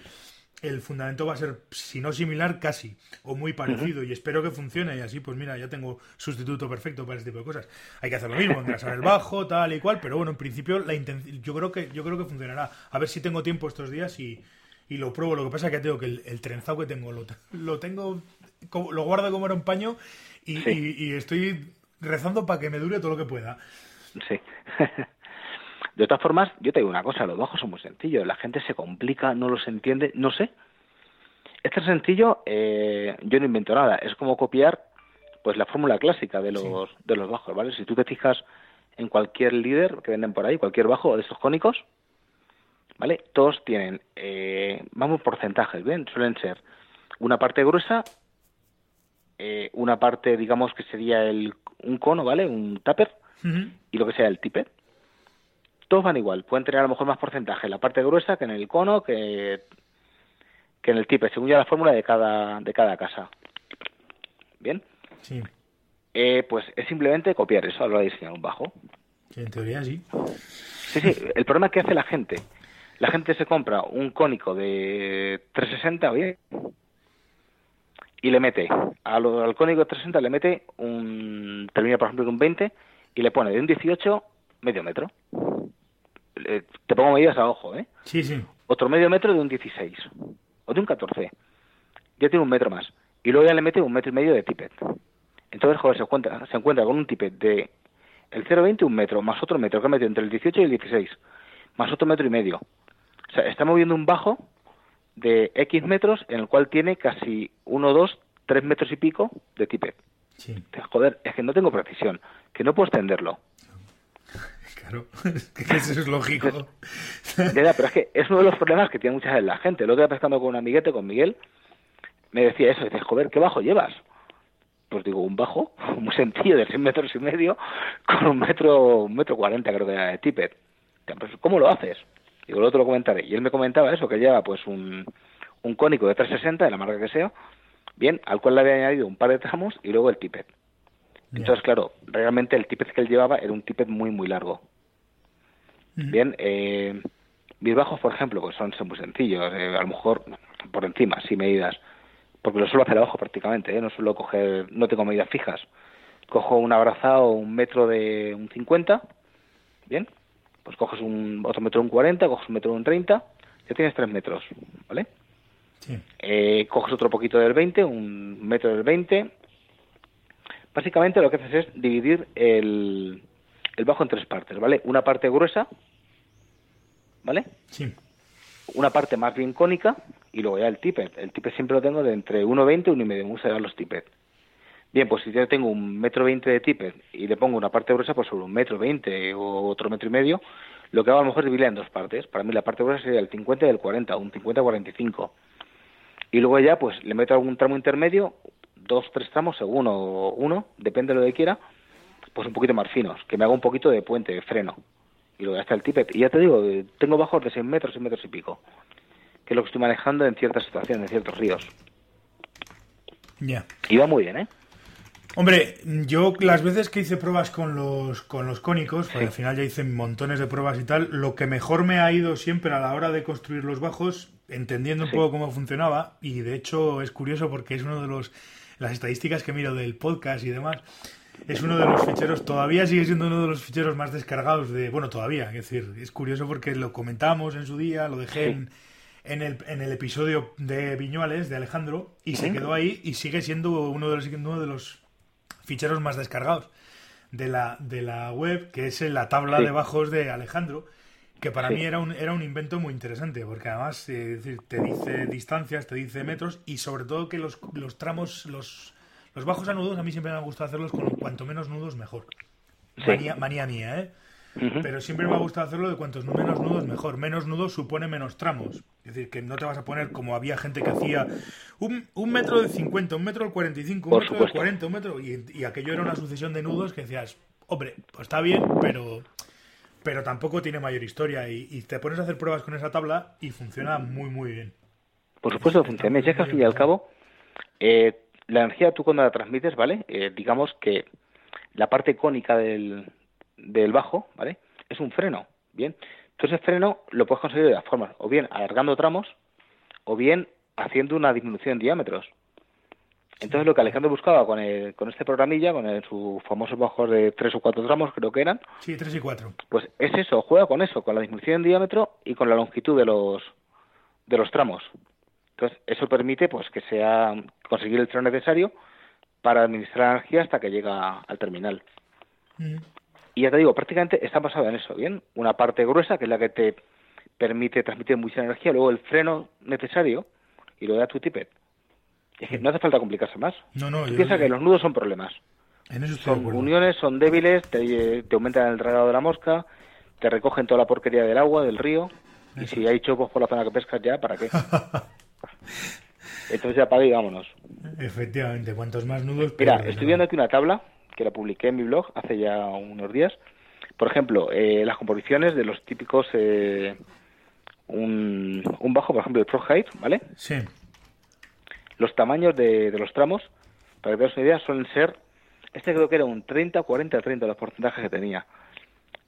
el fundamento va a ser, si no similar, casi, o muy parecido, y espero que funcione, y así, pues mira, ya tengo sustituto perfecto para este tipo de cosas. Hay que hacer lo mismo, <laughs> engrasar el bajo, tal y cual, pero bueno, en principio la inten- yo creo que yo creo que funcionará. A ver si tengo tiempo estos días y, y lo pruebo. Lo que pasa es que tengo que el, el trenzado que tengo lo, lo tengo, como- lo guardo como era un paño y, Sí. y- y estoy rezando para que me dure todo lo que pueda. Sí. <laughs> De todas formas, yo te digo una cosa, los bajos son muy sencillos, la gente se complica, no los entiende, no sé. Este es sencillo, eh, yo no invento nada, es como copiar pues la fórmula clásica de los, de los bajos, ¿vale? Si tú te fijas en cualquier líder que venden por ahí, cualquier bajo de estos cónicos, ¿vale? Todos tienen, eh, vamos, porcentajes, ¿bien? Suelen ser una parte gruesa, eh, una parte, digamos, que sería el, un cono, ¿vale? Un tupper, y lo que sea el tippet. Todos van igual, pueden tener a lo mejor más porcentaje en la parte gruesa que en el cono, que, que en el tippet, según ya la fórmula de cada, de cada casa. Bien, Sí, eh, pues es simplemente copiar eso a la hora de diseñar un bajo. en teoría sí. Sí, sí, el problema que hace la gente. La gente se compra un cónico de 360, bien, y le mete, a lo- al cónico de 360 le mete un, termina por ejemplo un 20 y le pone de un 18 medio metro. Eh, te pongo medidas a ojo, ¿eh? Sí, sí. Otro medio metro de un 16 o de un 14. Ya tiene un metro más. Y luego ya le mete un metro y medio de tippet. Entonces, joder, se encuentra, se encuentra con un tippet de el 0,20 un metro, más otro metro que ha metido entre el 18 y el 16, más otro metro y medio. O sea, está moviendo un bajo de X metros en el cual tiene casi 1, 2, 3 metros y pico de tippet. Sí, Joder, es que no tengo precisión, que no puedo extenderlo. <laughs> claro. Es que eso es lógico. Ya, ya, pero es que es uno de los problemas que tiene muchas veces la gente. Lo otro día pescando con un amiguete, con Miguel, me decía eso, dice, joder, ¿qué bajo llevas? Pues digo, un bajo, <laughs> muy sencillo, de 6 metros y medio, con un metro, un metro cuarenta creo que era de tippet. Pues, ¿Cómo lo haces? Digo, lo otro lo comentaré. Y él me comentaba eso, que lleva pues un, un cónico de 360, de la marca que sea, bien, al cual le había añadido un par de tramos y luego el tippet. Entonces, claro, realmente el tippet que él llevaba era un tippet muy, muy largo. Bien, eh, mis bajos, por ejemplo, pues son, son muy sencillos, eh, a lo mejor por encima, sin medidas, porque lo suelo hacer abajo prácticamente, ¿eh? no suelo coger, no tengo medidas fijas. Cojo un abrazado, un metro de un 50, bien, pues coges un otro metro un 40, coges un metro un 30, ya tienes 3 metros, ¿vale? Sí. Eh, coges otro poquito del 20, un metro del 20. Básicamente lo que haces es dividir el, el bajo en tres partes, ¿vale? Una parte gruesa, ¿vale? Sí. Una parte más bien cónica y luego ya el tippet. El tippet siempre lo tengo de entre 1,20 y 1,5, me gustan los tippet. Bien, pues si yo tengo un metro veinte de tippet y le pongo una parte gruesa, pues sobre un metro veinte o otro metro y medio, lo que hago a lo mejor es dividirla en dos partes. Para mí la parte gruesa sería el 50 y el 40, un 50-45. Y luego ya pues le meto algún tramo intermedio, dos, tres tramos según o uno, depende de lo que quiera, pues un poquito más finos, que me haga un poquito de puente, de freno. Y luego ya está el tippet. Y ya te digo, eh, tengo bajos de 6 metros, 6 metros y pico, que es lo que estoy manejando en ciertas situaciones, en ciertos ríos. Ya. Y va muy bien, ¿eh? Hombre, yo las veces que hice pruebas con los, con los cónicos, porque al final ya hice montones de pruebas y tal, lo que mejor me ha ido siempre a la hora de construir los bajos, entendiendo un Sí. poco cómo funcionaba, y de hecho es curioso porque es uno de los las estadísticas que miro del podcast y demás, es uno de los ficheros, todavía sigue siendo uno de los ficheros más descargados de, bueno, todavía, es decir, es curioso porque lo comentamos en su día, lo dejé Sí. en, en el, en el episodio de Viñuales, de Alejandro, y se quedó ahí y sigue siendo uno de los, uno de los ficheros más descargados de la, de la web, que es la tabla de bajos de Alejandro, que para mí era un, era un invento muy interesante, porque además eh, te dice distancias, te dice metros y sobre todo que los, los tramos, los, los bajos a nudos, a mí siempre me ha gustado hacerlos con cuanto menos nudos mejor. Manía, manía mía, ¿eh? Pero siempre me ha gustado hacerlo de cuantos menos nudos mejor. Menos nudos supone menos tramos. Es decir, que no te vas a poner como había gente que hacía un, un metro de 50, un metro de 45, un metro de 40, un metro. Y, y, aquello era una sucesión de nudos que decías, hombre, pues está bien, pero, pero tampoco tiene mayor historia. Y, te pones a hacer pruebas con esa tabla y funciona muy, muy bien. Por supuesto, funciona. Ya que al fin y al cabo, eh, la energía tú cuando la transmites, ¿vale? Eh, digamos que la parte cónica del, del bajo, ¿vale? Es un freno, ¿bien? Entonces el freno lo puedes conseguir de dos formas, o bien alargando tramos, o bien haciendo una disminución en diámetros. Entonces lo que Alejandro buscaba con, el, con este programilla, con el, su famoso bajo de tres o cuatro tramos, creo que eran. Sí, tres y cuatro. Pues es eso, juega con eso, con la disminución en diámetro y con la longitud de los, de los tramos. Entonces eso permite pues que sea conseguir el freno necesario para administrar energía hasta que llega al terminal. Mm. Y ya te digo, prácticamente está basado en eso, ¿bien? Una parte gruesa, que es la que te permite transmitir mucha energía, luego el freno necesario y lo da tu tippet. Es que no hace falta complicarse más. No, no, piensa que los nudos son problemas. En eso son uniones, son débiles, te, aumentan el dragado de la mosca, te recogen toda la porquería del agua, del río. Y si hay chopos por la zona que pescas ya, ¿para qué? <laughs> Entonces ya paga y vámonos. Efectivamente, cuantos más nudos... Mira, estoy viendo aquí una tabla que la publiqué en mi blog hace ya unos días. Por ejemplo, eh, las composiciones de los típicos eh, un, un, bajo, por ejemplo, el Height, ¿vale? Sí. Los tamaños de, los tramos, para que te una idea, suelen ser, este creo que era un 30, 40, 30 de los porcentajes que tenía.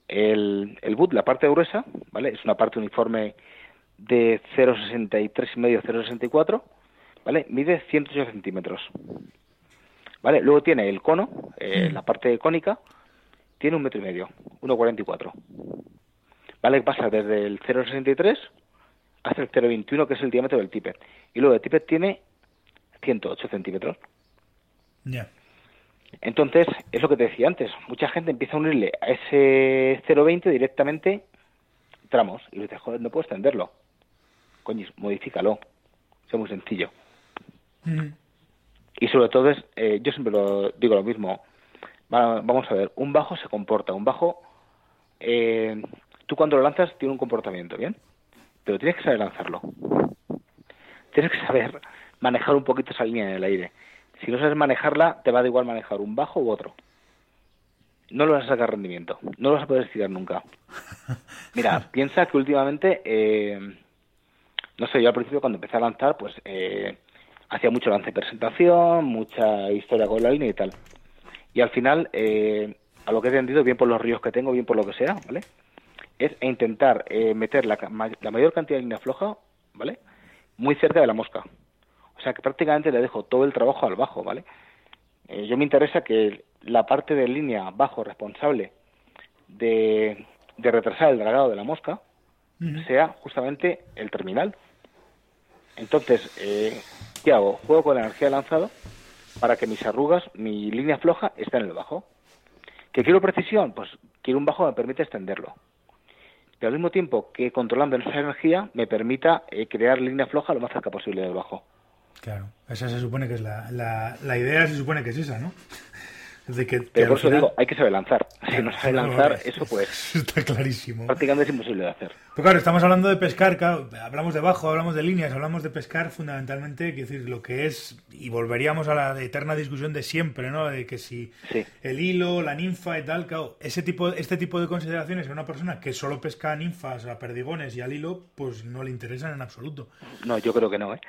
El, el boot, la parte gruesa, ¿vale? Es una parte uniforme de 0,63 y medio, 0,64, ¿vale? Mide 108 centímetros. ¿Vale? Luego tiene el cono, eh, mm. la parte cónica, tiene un metro y medio, 1,44. ¿Vale? Pasa desde el 0,63 hasta el 0,21, que es el diámetro del tippet. Y luego el tippet tiene 108 centímetros. Ya. Entonces, es lo que te decía antes, mucha gente empieza a unirle a ese 0,20 directamente tramos. Y dices, joder, no puedo extenderlo. Coño, modifícalo. Es muy sencillo. Mm. Y sobre todo es, eh, yo siempre lo digo lo mismo, vamos a ver, un bajo se comporta, un bajo, eh, tú cuando lo lanzas tiene un comportamiento, ¿bien? Pero tienes que saber lanzarlo. Tienes que saber manejar un poquito esa línea en el aire. Si no sabes manejarla, te va a igual manejar un bajo u otro. No lo vas a sacar rendimiento, no lo vas a poder estirar nunca. <laughs> Mira, piensa que últimamente, eh, no sé, yo al principio cuando empecé a lanzar, pues eh, hacía mucho lance de presentación, mucha historia con la línea y tal. Y al final, eh, a lo que he entendido, bien por los ríos que tengo, bien por lo que sea, ¿vale? Es intentar eh, meter la, la, mayor cantidad de línea floja, ¿vale? Muy cerca de la mosca. O sea que prácticamente le dejo todo el trabajo al bajo, ¿vale? Eh, yo me interesa que la parte de línea bajo responsable de, de retrasar el dragado de la mosca sea justamente el terminal. Entonces, eh, ¿qué hago? Juego con la energía lanzado para que mis arrugas, mi línea floja, esté en el bajo. ¿Que quiero precisión? Pues quiero un bajo que me permite extenderlo. Pero al mismo tiempo que controlando esa energía me permita eh, crear línea floja lo más cerca posible del bajo. Claro, esa se supone que es la, la, la idea, se supone que es esa, ¿no? Que, Pero por eso digo, hay que saber lanzar. <laughs> Si no sabe lanzar, eso pues... <laughs> Está clarísimo. Prácticamente es imposible de hacer. Pues claro, estamos hablando de pescar, hablamos de bajo, hablamos de líneas, hablamos de pescar fundamentalmente, quiero decir, lo que es, y volveríamos a la eterna discusión de siempre, ¿no? De que si el hilo, la ninfa y tal, claro, ese tipo, este tipo de consideraciones a una persona que solo pesca ninfas, a perdigones y al hilo, pues no le interesan en absoluto. No, yo creo que no, ¿eh?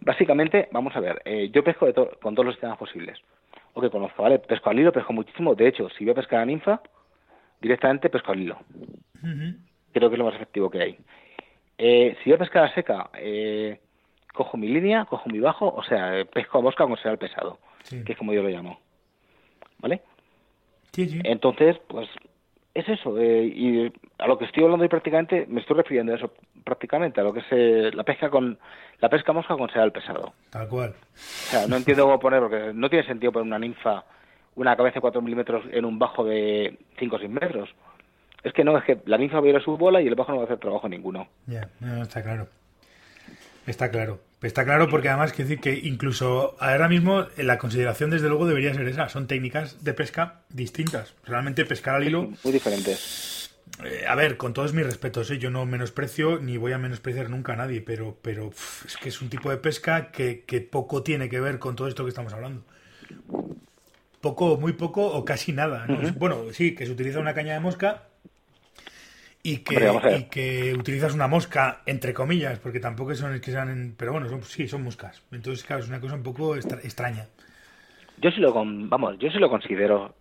Básicamente, vamos a ver, eh, yo pesco con todos los sistemas posibles o que conozco, ¿vale? Pesco al hilo, pesco muchísimo. De hecho, si voy a pescar a ninfa, directamente pesco al hilo. Creo que es lo más efectivo que hay. Eh, si voy a pescar a seca, eh, cojo mi línea, cojo mi bajo, o sea, pesco a mosca con el pesado, que es como yo lo llamo. ¿Vale? Sí, sí. Entonces, pues es eso, eh, y a lo que estoy hablando y prácticamente me estoy refiriendo a eso, prácticamente, a lo que es eh, la pesca con la pesca mosca con sedal pesado. Tal cual. O sea, no entiendo cómo poner, porque no tiene sentido poner una ninfa, una cabeza de 4 milímetros en un bajo de 5 o 6 metros. Es que no, es que la ninfa va a ir a su bola y el bajo no va a hacer trabajo ninguno. Ya, no, está claro. Está claro. Está claro porque además quiero decir que incluso ahora mismo la consideración desde luego debería ser esa. Son técnicas de pesca distintas. Realmente pescar al hilo... Muy diferentes. Eh, a ver, con todos mis respetos, ¿eh? yo no menosprecio ni voy a menospreciar nunca a nadie, pero, pero pff, es que es un tipo de pesca que, que poco tiene que ver con todo esto que estamos hablando. Poco, muy poco o casi nada. ¿no? Bueno, sí, que se utiliza una caña de mosca y que, Hombre, y que utilizas una mosca, entre comillas, porque tampoco son es que sean, pero bueno, son, sí, son moscas. Entonces, claro, es una cosa un poco extra- extraña. Yo sí lo, vamos, yo sí lo considero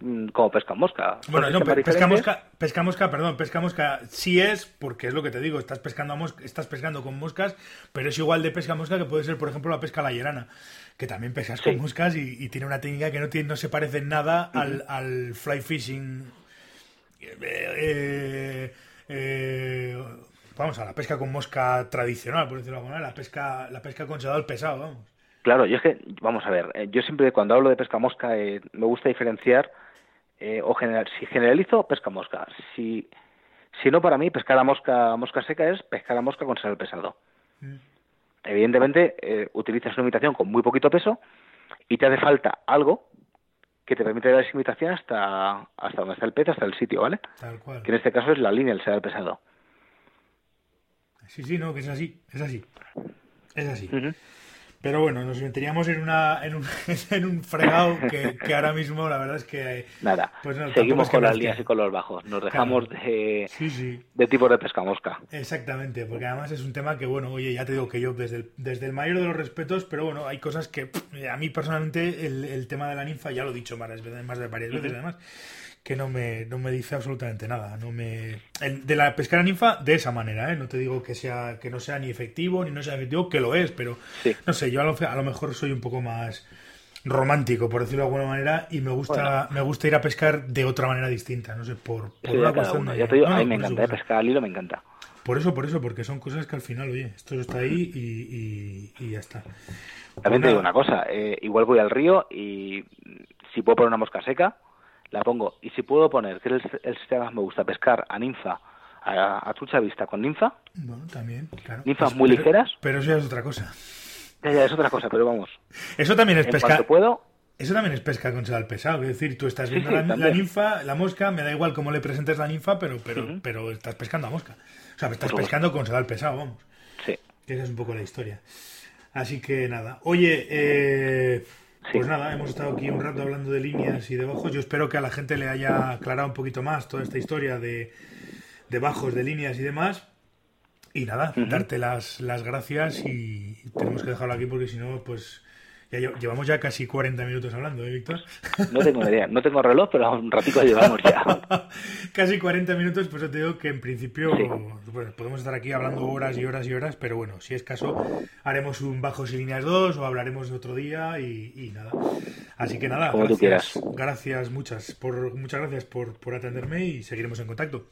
mm, como pesca mosca. Bueno, no, pe- pesca mosca, pesca mosca, perdón, pesca mosca sí es, porque es lo que te digo, estás pescando a mosca, estás pescando con moscas, pero es igual de pesca mosca que puede ser, por ejemplo, la pesca layerana, que también pescas Sí. con moscas y, y tiene una técnica que no tiene, no se parece en nada al, al fly fishing. Eh, eh, vamos, a la pesca con mosca tradicional, por decirlo de alguna manera, la pesca, la pesca con sedal pesado, vamos. Claro, yo es que, vamos a ver, eh, yo siempre cuando hablo de pesca mosca eh, me gusta diferenciar eh, o general, si generalizo, pesca mosca. Si, si no, para mí, pescar a mosca, mosca seca es pescar a mosca con sal pesado. Mm. Evidentemente, utilizas una imitación con muy poquito peso y te hace falta algo que te permite dar esa imitación hasta, hasta donde está el pez, hasta el sitio, ¿vale? Tal cual. Que en este caso es la línea, el sedal pesado. Sí, sí, no, que es así, es así. Es así. Pero bueno, nos meteríamos en una en un, <laughs> en un fregado que, que ahora mismo la verdad es que Nada, Pues no, seguimos con las líneas y con los bajos. Nos dejamos Claro. de, sí, sí, de tipos de pesca mosca. exactamente, porque además es un tema que bueno, oye, ya te digo que yo desde el, desde el mayor de los respetos, pero bueno, hay cosas que pff, a mí personalmente el, el tema de la ninfa ya lo he dicho varias veces, más de varias veces además, que no me, no me dice absolutamente nada, no me el- de la pescar a ninfa de esa manera, ¿eh? no te digo que sea que no sea ni efectivo ni no sea efectivo, que lo es, pero Sí. no sé, yo a lo, a lo mejor soy un poco más romántico, por decirlo de alguna manera, y me gusta, Bueno. me gusta ir a pescar de otra manera distinta, no sé, por, por Eso una cuestión de- Ya te digo, no, a mí me encanta, eh, supuesto. pescar al hilo me encanta. Por eso, por eso, porque son cosas que al final, oye, esto está ahí y, y- y ya está. También te digo una cosa, eh, igual voy al río y si puedo poner una mosca seca, la pongo. Y si puedo poner, que es el, el sistema que más me gusta, pescar a ninfa, a, a trucha vista con ninfa, Bueno, también, claro. Ninfas Pues- muy pero- ligeras. Pero eso ya es otra cosa. ya, ya, es otra cosa, pero vamos, Eso también es en pesca. puedo, Eso también es pesca con sedal pesado. Es decir, tú estás viendo sí, la, la ninfa, la mosca, me da igual cómo le presentes la ninfa, pero, pero, pero estás pescando a mosca. O sea, estás pescando con sedal pesado, vamos. sí. Esa es un poco la historia. Así que nada. Oye, eh, Sí. pues nada, hemos estado aquí un rato hablando de líneas y de bajos. Yo espero que a la gente le haya aclarado un poquito más toda esta historia de, de bajos, de líneas y demás. Y nada, darte las, las gracias y tenemos que dejarlo aquí porque si no, pues ya llevamos ya casi 40 minutos hablando, ¿eh, Víctor? <laughs> No tengo idea, no tengo reloj, pero un ratico llevamos ya. <laughs> Casi 40 minutos, pues yo te digo que en principio Sí. pues, podemos estar aquí hablando horas y horas y horas, pero bueno, si es caso, haremos un Bajos y Líneas 2 o hablaremos de otro día y, y nada. Así que nada, Como tú gracias, quieras. gracias muchas, por, muchas gracias por, por atenderme y seguiremos en contacto.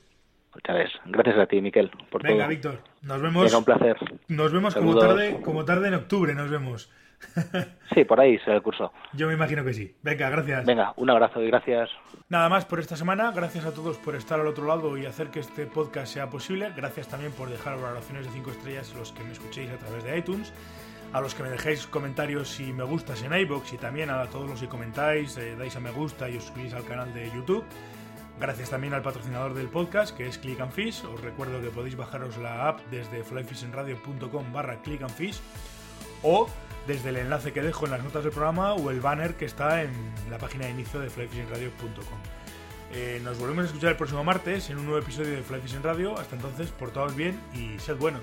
Gracias a ti, Miquel, por Venga, todo. Víctor, nos vemos, Venga, un placer. nos vemos como tarde, como tarde en octubre, nos vemos. <laughs> Sí, por ahí será el curso. Yo me imagino que sí. Venga, gracias. Venga, un abrazo y gracias. Nada más por esta semana. Gracias a todos por estar al otro lado y hacer que este podcast sea posible. Gracias también por dejar valoraciones de 5 estrellas a los que me escuchéis a través de iTunes. A los que me dejéis comentarios y me gustas en iBox y también a todos los que comentáis, eh, dais a me gusta y os suscribís al canal de YouTube. Gracias también al patrocinador del podcast que es Click and Fish. Os recuerdo que podéis bajaros la app desde flyfishingradio.com barra click and fish o desde el enlace que dejo en las notas del programa o el banner que está en la página de inicio de flyfishingradio.com. Eh, nos volvemos a escuchar el próximo martes en un nuevo episodio de Fly Fishing Radio. Hasta entonces, portaos bien y sed buenos.